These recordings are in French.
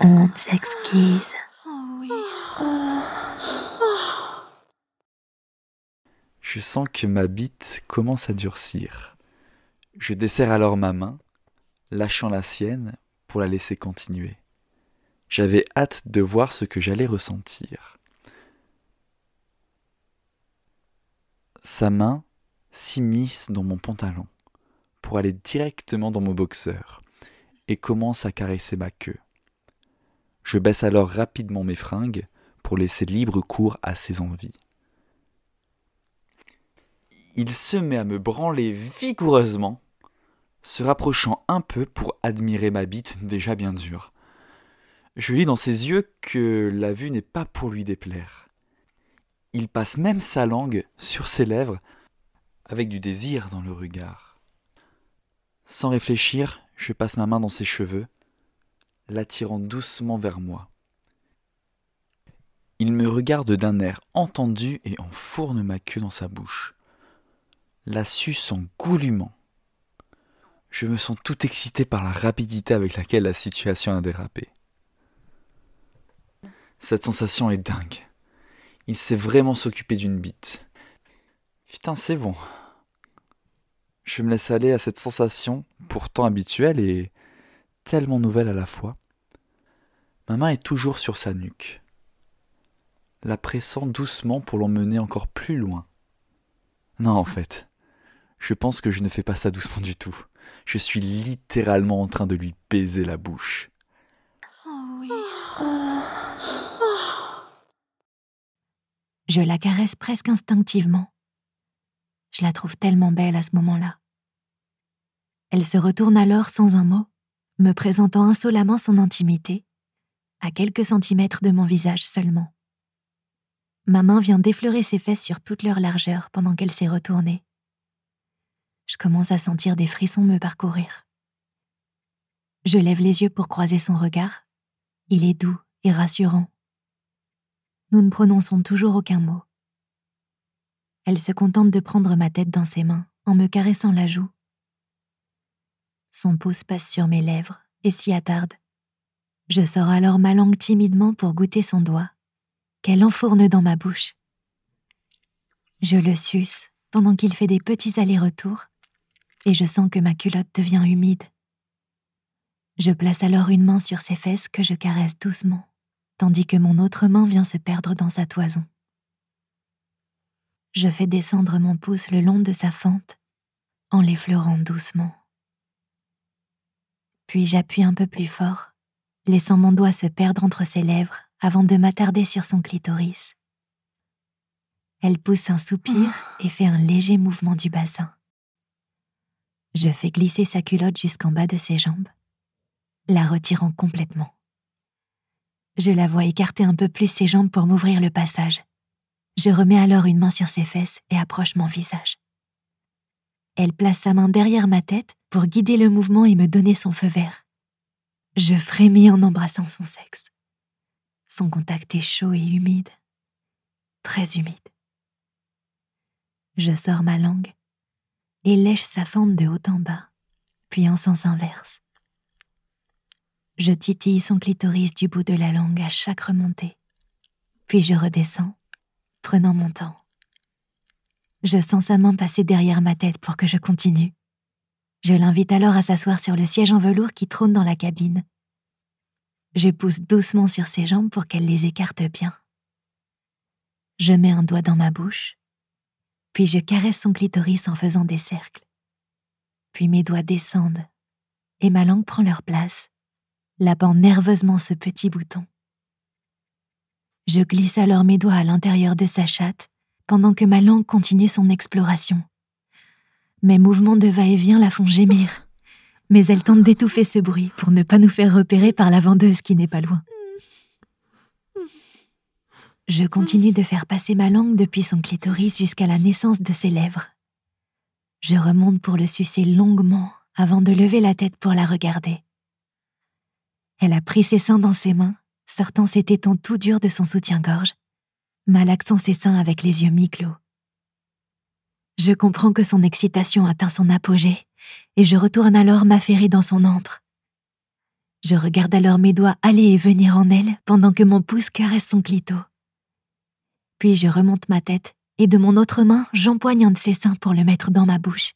Honte exquise. Je sens que ma bite commence à durcir. Je desserre alors ma main, lâchant la sienne pour la laisser continuer. J'avais hâte de voir ce que j'allais ressentir. Sa main s'immisce dans mon pantalon pour aller directement dans mon boxeur et commence à caresser ma queue. Je baisse alors rapidement mes fringues pour laisser libre cours à ses envies. Il se met à me branler vigoureusement, se rapprochant un peu pour admirer ma bite déjà bien dure. Je lis dans ses yeux que la vue n'est pas pour lui déplaire. Il passe même sa langue sur ses lèvres avec du désir dans le regard. Sans réfléchir, je passe ma main dans ses cheveux, l'attirant doucement vers moi. Il me regarde d'un air entendu et enfourne ma queue dans sa bouche. La suce en goulûment. Je me sens tout excité par la rapidité avec laquelle la situation a dérapé. Cette sensation est dingue. Il sait vraiment s'occuper d'une bite. Putain, c'est bon. Je me laisse aller à cette sensation, pourtant habituelle et tellement nouvelle à la fois. Ma main est toujours sur sa nuque, la pressant doucement pour l'emmener encore plus loin. Non, en fait, je pense que je ne fais pas ça doucement du tout. Je suis littéralement en train de lui baiser la bouche. Je la caresse presque instinctivement. Je la trouve tellement belle à ce moment-là. Elle se retourne alors sans un mot, me présentant insolemment son intimité, à quelques centimètres de mon visage seulement. Ma main vient d'effleurer ses fesses sur toute leur largeur pendant qu'elle s'est retournée. Je commence à sentir des frissons me parcourir. Je lève les yeux pour croiser son regard. Il est doux et rassurant. Nous ne prononçons toujours aucun mot. Elle se contente de prendre ma tête dans ses mains en me caressant la joue. Son pouce passe sur mes lèvres et s'y attarde. Je sors alors ma langue timidement pour goûter son doigt, qu'elle enfourne dans ma bouche. Je le suce pendant qu'il fait des petits allers-retours et je sens que ma culotte devient humide. Je place alors une main sur ses fesses que je caresse doucement, tandis que mon autre main vient se perdre dans sa toison. Je fais descendre mon pouce le long de sa fente en l'effleurant doucement. Puis j'appuie un peu plus fort, laissant mon doigt se perdre entre ses lèvres avant de m'attarder sur son clitoris. Elle pousse un soupir et fait un léger mouvement du bassin. Je fais glisser sa culotte jusqu'en bas de ses jambes, la retirant complètement. Je la vois écarter un peu plus ses jambes pour m'ouvrir le passage. Je remets alors une main sur ses fesses et approche mon visage. Elle place sa main derrière ma tête pour guider le mouvement et me donner son feu vert. Je frémis en embrassant son sexe. Son contact est chaud et humide, très humide. Je sors ma langue et lèche sa fente de haut en bas, puis en sens inverse. Je titille son clitoris du bout de la langue à chaque remontée, puis je redescends prenant mon temps. Je sens sa main passer derrière ma tête pour que je continue. Je l'invite alors à s'asseoir sur le siège en velours qui trône dans la cabine. Je pousse doucement sur ses jambes pour qu'elle les écarte bien. Je mets un doigt dans ma bouche, puis je caresse son clitoris en faisant des cercles. Puis mes doigts descendent et ma langue prend leur place, lapant nerveusement ce petit bouton. Je glisse alors mes doigts à l'intérieur de sa chatte pendant que ma langue continue son exploration. Mes mouvements de va-et-vient la font gémir, mais elle tente d'étouffer ce bruit pour ne pas nous faire repérer par la vendeuse qui n'est pas loin. Je continue de faire passer ma langue depuis son clitoris jusqu'à la naissance de ses lèvres. Je remonte pour le sucer longuement avant de lever la tête pour la regarder. Elle a pris ses seins dans ses mains sortant ses tétons tout durs de son soutien-gorge, malaxant ses seins avec les yeux mi-clos. Je comprends que son excitation atteint son apogée, et je retourne alors m'affairer dans son antre. Je regarde alors mes doigts aller et venir en elle pendant que mon pouce caresse son clito. Puis je remonte ma tête et de mon autre main, j'empoigne un de ses seins pour le mettre dans ma bouche.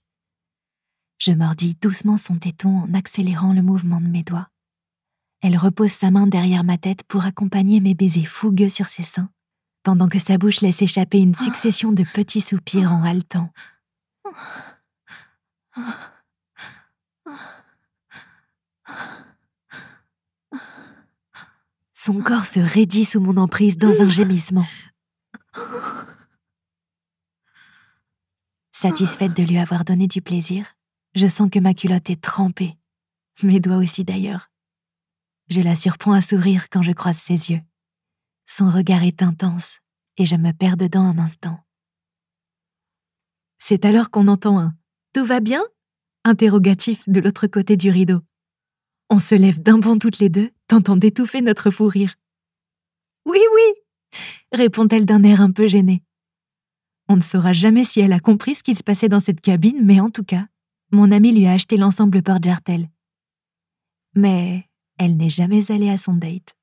Je mordis doucement son téton en accélérant le mouvement de mes doigts. Elle repose sa main derrière ma tête pour accompagner mes baisers fougueux sur ses seins, pendant que sa bouche laisse échapper une succession de petits soupirs en haletant. Son corps se raidit sous mon emprise dans un gémissement. Satisfaite de lui avoir donné du plaisir, je sens que ma culotte est trempée, mes doigts aussi d'ailleurs. Je la surprends à sourire quand je croise ses yeux. Son regard est intense et je me perds dedans un instant. C'est alors qu'on entend un Tout va bien? interrogatif de l'autre côté du rideau. On se lève d'un bond toutes les deux, tentant d'étouffer notre fou rire. Oui, oui, répond-elle d'un air un peu gêné. On ne saura jamais si elle a compris ce qui se passait dans cette cabine, mais en tout cas, mon amie lui a acheté l'ensemble Port Jartel. Mais elle n'est jamais allée à son date.